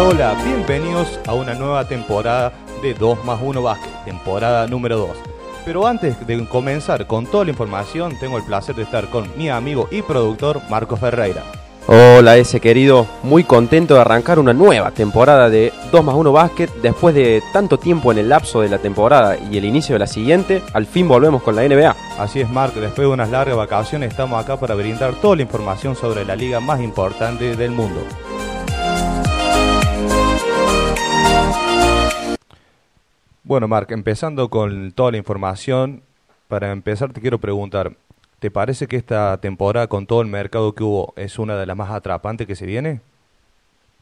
Hola, hola, bienvenidos a una nueva temporada de 2 más 1 Básquet, temporada número 2. Pero antes de comenzar con toda la información, tengo el placer de estar con mi amigo y productor Marco Ferreira. Hola ese querido, muy contento de arrancar una nueva temporada de 2 más 1 Básquet. Después de tanto tiempo en el lapso de la temporada y el inicio de la siguiente, al fin volvemos con la NBA. Así es, Marco, después de unas largas vacaciones estamos acá para brindar toda la información sobre la liga más importante del mundo. Bueno, Marc, empezando con toda la información, para empezar te quiero preguntar, ¿te parece que esta temporada con todo el mercado que hubo es una de las más atrapantes que se viene?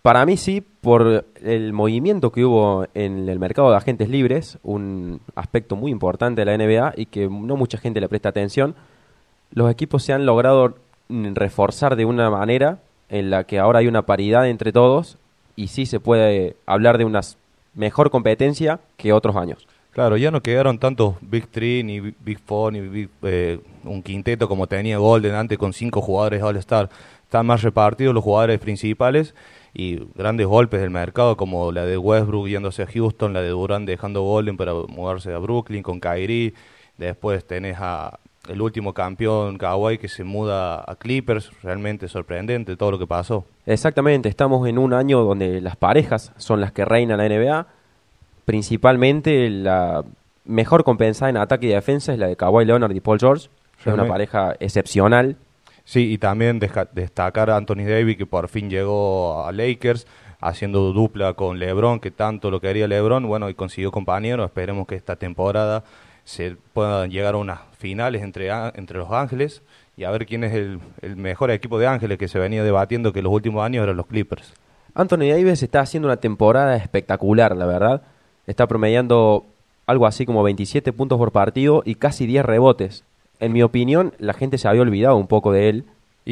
Para mí sí, por el movimiento que hubo en el mercado de agentes libres, un aspecto muy importante de la NBA y que no mucha gente le presta atención, los equipos se han logrado reforzar de una manera en la que ahora hay una paridad entre todos y sí se puede hablar de unas mejor competencia que otros años. Claro, ya no quedaron tantos Big Three, ni Big Four, ni eh, un quinteto como tenía Golden antes con cinco jugadores All-Star. Están más repartidos los jugadores principales y grandes golpes del mercado como la de Westbrook yéndose a Houston, la de Durant dejando Golden para mudarse a Brooklyn con Kyrie. Después tenés a el último campeón Kawhi que se muda a Clippers, realmente sorprendente todo lo que pasó. Exactamente, estamos en un año donde las parejas son las que reinan la NBA, principalmente la mejor compensada en ataque y defensa es la de Kawhi Leonard y Paul George, es una pareja excepcional. Sí, y también destacar a Anthony Davis que por fin llegó a Lakers haciendo dupla con LeBron, que tanto lo quería LeBron, bueno, y consiguió compañero, esperemos que esta temporada se puedan llegar a unas finales entre, entre los Ángeles y a ver quién es el, mejor equipo de Ángeles que se venía debatiendo que los últimos años eran los Clippers. Anthony Davis está haciendo una temporada espectacular, la verdad. Está promediando algo así como 27 puntos por partido y casi 10 rebotes. En mi opinión, la gente se había olvidado un poco de él,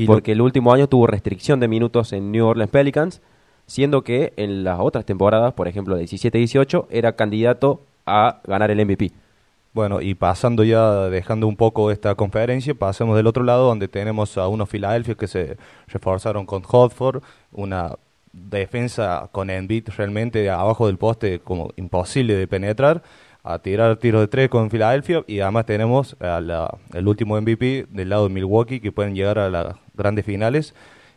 porque el último año tuvo restricción de minutos en New Orleans Pelicans, siendo que en las otras temporadas, por ejemplo 17-18, era candidato a ganar el MVP. Bueno, y pasando ya, dejando un poco esta conferencia, pasemos del otro lado donde tenemos a unos Filadelfia que se reforzaron con Hodford, una defensa con Embiid realmente abajo del poste como imposible de penetrar, a tirar tiros de tres con Filadelfia y además tenemos el último MVP del lado de Milwaukee que pueden llegar a las grandes finales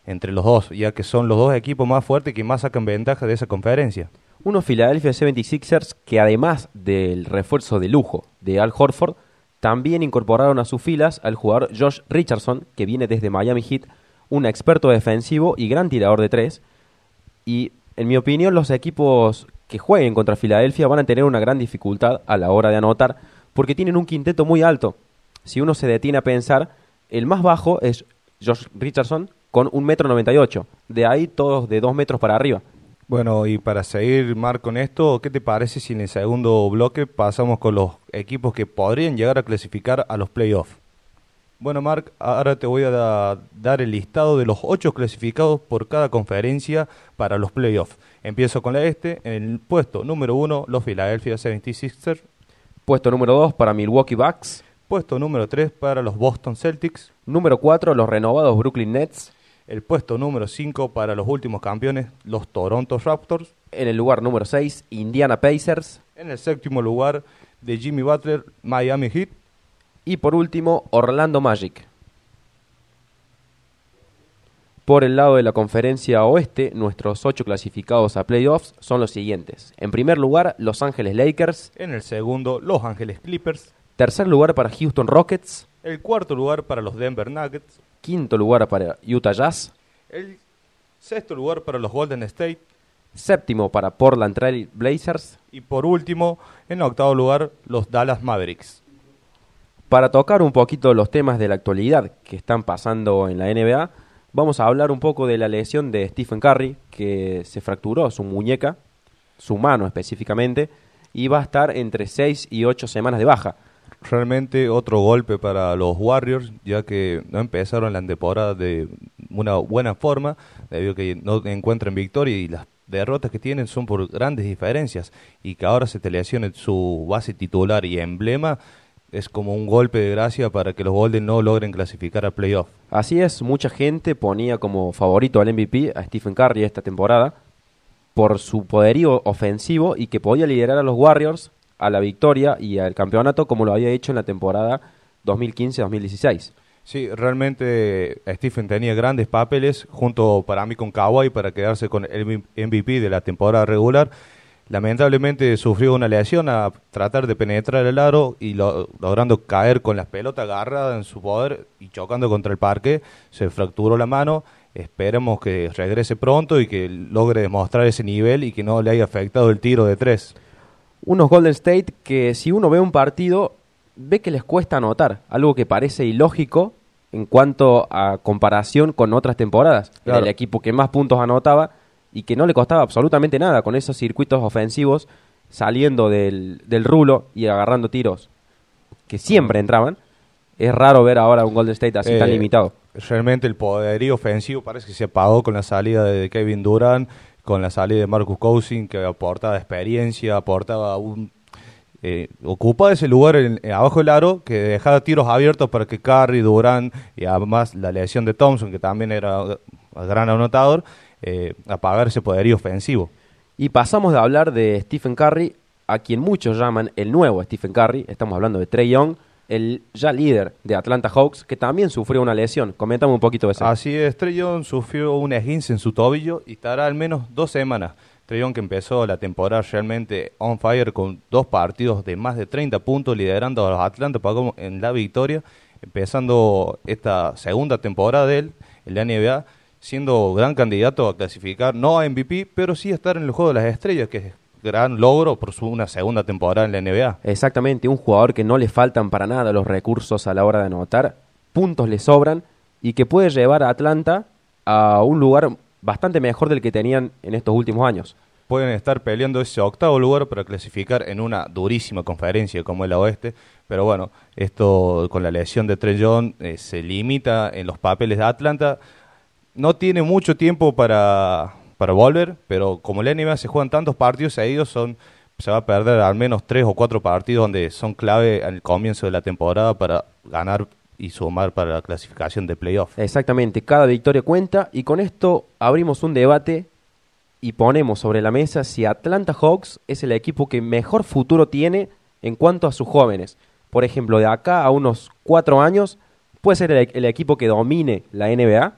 entre los dos, ya que son los dos equipos más fuertes que más sacan ventaja de esa conferencia unos Philadelphia 76ers que además del refuerzo de lujo de Al Horford, también incorporaron a sus filas al jugador Josh Richardson, que viene desde Miami Heat, un experto defensivo y gran tirador de tres. Y en mi opinión, los equipos que jueguen contra Filadelfia van a tener una gran dificultad a la hora de anotar, porque tienen un quinteto muy alto. Si uno se detiene a pensar, el más bajo es Josh Richardson con un metro noventa y ocho. De ahí todos de dos metros para arriba. Bueno, y para seguir, Marc, con esto, ¿qué te parece si en el segundo bloque pasamos con los equipos que podrían llegar a clasificar a los playoffs? Bueno, Marc, ahora te voy a dar el listado de los ocho clasificados por cada conferencia para los playoffs. Empiezo con la este. En el puesto número uno, los Philadelphia 76ers. Puesto número dos para Milwaukee Bucks. Puesto número tres para los Boston Celtics. Número cuatro, los renovados Brooklyn Nets. El puesto número 5 para los últimos campeones, los Toronto Raptors. En el lugar número 6, Indiana Pacers. En el séptimo lugar, de Jimmy Butler, Miami Heat. Y por último, Orlando Magic. Por el lado de la conferencia oeste, nuestros ocho clasificados a playoffs son los siguientes. En primer lugar, Los Ángeles Lakers. En el segundo, Los Ángeles Clippers. Tercer lugar para Houston Rockets. El cuarto lugar para los Denver Nuggets quinto lugar para Utah Jazz. El sexto lugar para los Golden State. Séptimo para Portland Trail Blazers. Y por último, en octavo lugar, los Dallas Mavericks. Para tocar un poquito los temas de la actualidad que están pasando en la NBA, vamos a hablar un poco de la lesión de Stephen Curry, que se fracturó su muñeca, su mano específicamente, y va a estar entre seis y ocho semanas de baja realmente otro golpe para los Warriors, ya que no empezaron la temporada de una buena forma, debido a que no encuentran victoria y las derrotas que tienen son por grandes diferencias y que ahora se te su base titular y emblema es como un golpe de gracia para que los Golden no logren clasificar a playoff. Así es, mucha gente ponía como favorito al MVP a Stephen Curry esta temporada, por su poderío ofensivo y que podía liderar a los Warriors a la victoria y al campeonato como lo había hecho en la temporada 2015-2016. Sí, realmente Stephen tenía grandes papeles junto para mí con Kawhi para quedarse con el MVP de la temporada regular. Lamentablemente sufrió una lesión a tratar de penetrar el aro y logrando caer con las pelotas agarradas en su poder y chocando contra el parque, se fracturó la mano. Esperemos que regrese pronto y que logre demostrar ese nivel y que no le haya afectado el tiro de tres. Unos Golden State que si uno ve un partido ve que les cuesta anotar, algo que parece ilógico en cuanto a comparación con otras temporadas. Era el equipo que más puntos anotaba y que no le costaba absolutamente nada con esos circuitos ofensivos saliendo del, del rulo y agarrando tiros que siempre entraban. Es raro ver ahora un Golden State así tan eh, limitado. Realmente el poderío ofensivo parece que se apagó con la salida de Kevin Durant, con la salida de Marcus Cousin, que aportaba experiencia, aportaba un eh, ocupa ese lugar en, eh, abajo del aro que dejaba tiros abiertos para que Curry, Durán y además la lesión de Thompson, que también era gran anotador, eh, apagar ese poderío ofensivo. Y pasamos de hablar de Stephen Curry, a quien muchos llaman el nuevo Stephen Curry, estamos hablando de Trey Young, el ya líder de Atlanta Hawks, que también sufrió una lesión. Coméntame un poquito de eso. Así es, Young sufrió un esguince en su tobillo y estará al menos dos semanas Trey que empezó la temporada realmente on fire con dos partidos de más de 30 puntos liderando a los Atlanta en la victoria, empezando esta segunda temporada de él en la NBA, siendo gran candidato a clasificar no a MVP, pero sí a estar en el juego de las estrellas, que es gran logro por su una segunda temporada en la NBA. Exactamente, un jugador que no le faltan para nada los recursos a la hora de anotar, puntos le sobran y que puede llevar a Atlanta a un lugar bastante mejor del que tenían en estos últimos años. Pueden estar peleando ese octavo lugar para clasificar en una durísima conferencia como el oeste, pero bueno, esto con la lesión de Trellón eh, se limita en los papeles de Atlanta. No tiene mucho tiempo para, para volver, pero como la NBA se juegan tantos partidos seguidos, son, se va a perder al menos tres o cuatro partidos donde son clave al comienzo de la temporada para ganar y sumar para la clasificación de playoff. Exactamente, cada victoria cuenta y con esto abrimos un debate y ponemos sobre la mesa si Atlanta Hawks es el equipo que mejor futuro tiene en cuanto a sus jóvenes. Por ejemplo, de acá a unos cuatro años, ¿puede ser el, equipo que domine la NBA?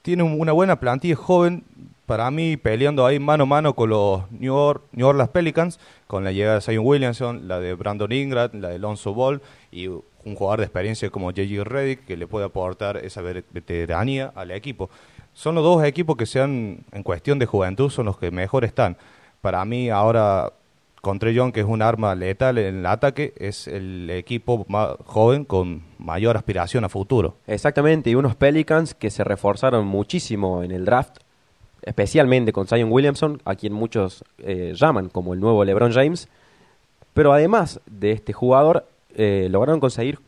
Tiene una buena plantilla joven, para mí peleando ahí mano a mano con los New, Orleans Pelicans, con la llegada de Zion Williamson, la de Brandon Ingram, la de Alonso Ball y un jugador de experiencia como J.J. Redick que le puede aportar esa veteranía al equipo. Son los dos equipos que sean, en cuestión de juventud, son los que mejor están. Para mí ahora, con Trey Young, que es un arma letal en el ataque, es el equipo más joven con mayor aspiración a futuro. Exactamente, y unos Pelicans que se reforzaron muchísimo en el draft, especialmente con Zion Williamson, a quien muchos eh, llaman como el nuevo LeBron James. Pero además de este jugador, eh, lograron conseguir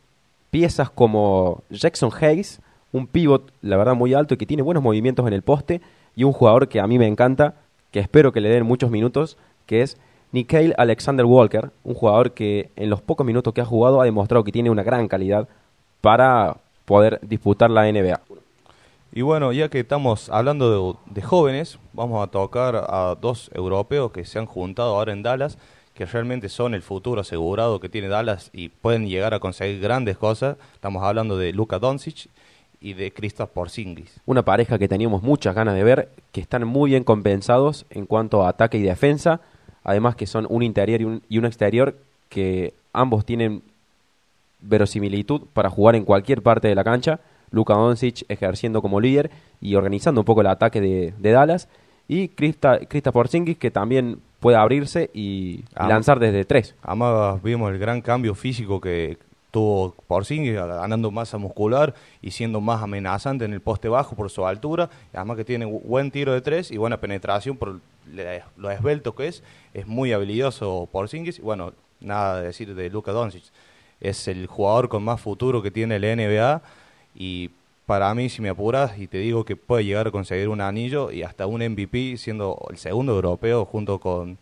piezas como Jackson Hayes, un pivot, la verdad, muy alto y que tiene buenos movimientos en el poste, y un jugador que a mí me encanta, que espero que le den muchos minutos, que es Nikhil Alexander Walker, un jugador que en los pocos minutos que ha jugado ha demostrado que tiene una gran calidad para poder disputar la NBA. Y bueno, ya que estamos hablando de, de, jóvenes, vamos a tocar a dos europeos que se han juntado ahora en Dallas, que realmente son el futuro asegurado que tiene Dallas y pueden llegar a conseguir grandes cosas. Estamos hablando de Luka Doncic y de Kristaps Porzingis. Una pareja que teníamos muchas ganas de ver, que están muy bien compensados en cuanto a ataque y defensa, además que son un interior y un, y un exterior que ambos tienen verosimilitud para jugar en cualquier parte de la cancha. Luka Doncic ejerciendo como líder y organizando un poco el ataque de, Dallas. Y Krista, Krista Porzingis que también puede abrirse y, lanzar desde tres. Además vimos el gran cambio físico que, tuvo Porzingis ganando masa muscular y siendo más amenazante en el poste bajo por su altura, además que tiene buen tiro de tres y buena penetración por lo esbelto que es, es muy habilidoso Porzingis y bueno, nada de decir de Luka Doncic. Es el jugador con más futuro que tiene la NBA y para mí, si me apuras, y te digo que puede llegar a conseguir un anillo y hasta un MVP, siendo el segundo europeo junto con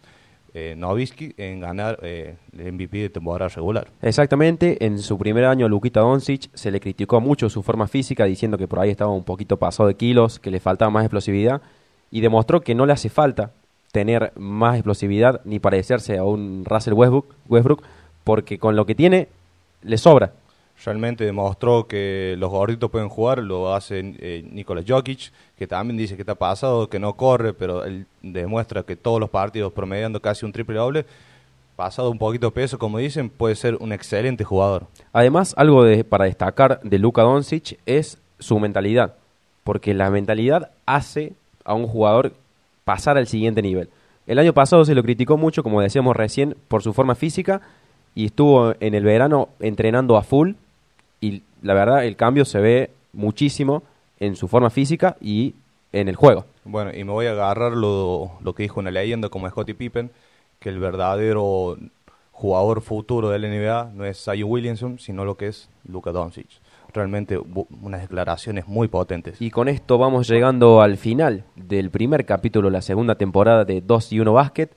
eh, Novisky en ganar eh, el MVP de temporada regular. Exactamente, en su primer año Lukita Doncic se le criticó mucho su forma física diciendo que por ahí estaba un poquito pasado de kilos, que le faltaba más explosividad y demostró que no le hace falta tener más explosividad ni parecerse a un Russell Westbrook, Westbrook porque con lo que tiene le sobra. Realmente demostró que los gorditos pueden jugar, lo hace eh, Nikola Jokic, que también dice que está pasado, que no corre, pero él demuestra que todos los partidos promediando casi un triple doble, pasado un poquito de peso, como dicen, puede ser un excelente jugador. Además, algo de, para destacar de Luka Doncic es su mentalidad, porque la mentalidad hace a un jugador pasar al siguiente nivel. El año pasado se lo criticó mucho, como decíamos recién, por su forma física y estuvo en el verano entrenando a full y la verdad el cambio se ve muchísimo en su forma física y en el juego. Bueno, y me voy a agarrar lo, lo que dijo una leyenda como Scottie Pippen, que el verdadero jugador futuro de la NBA no es Zion Williamson, sino lo que es Luka Doncic. Realmente unas declaraciones muy potentes. Y con esto vamos llegando al final del primer capítulo de la segunda temporada de 2 y 1 Basket.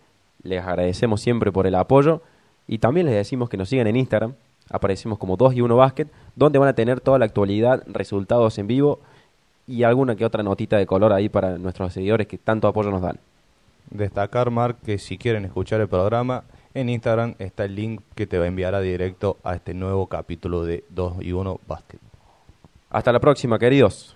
Les agradecemos siempre por el apoyo y también les decimos que nos sigan en Instagram. Aparecemos como 2 y 1 Basket, donde van a tener toda la actualidad, resultados en vivo y alguna que otra notita de color ahí para nuestros seguidores que tanto apoyo nos dan. Destacar, Mark, que si quieren escuchar el programa, en Instagram está el link que te va a enviar a directo a este nuevo capítulo de 2 y 1 Basket. Hasta la próxima, queridos.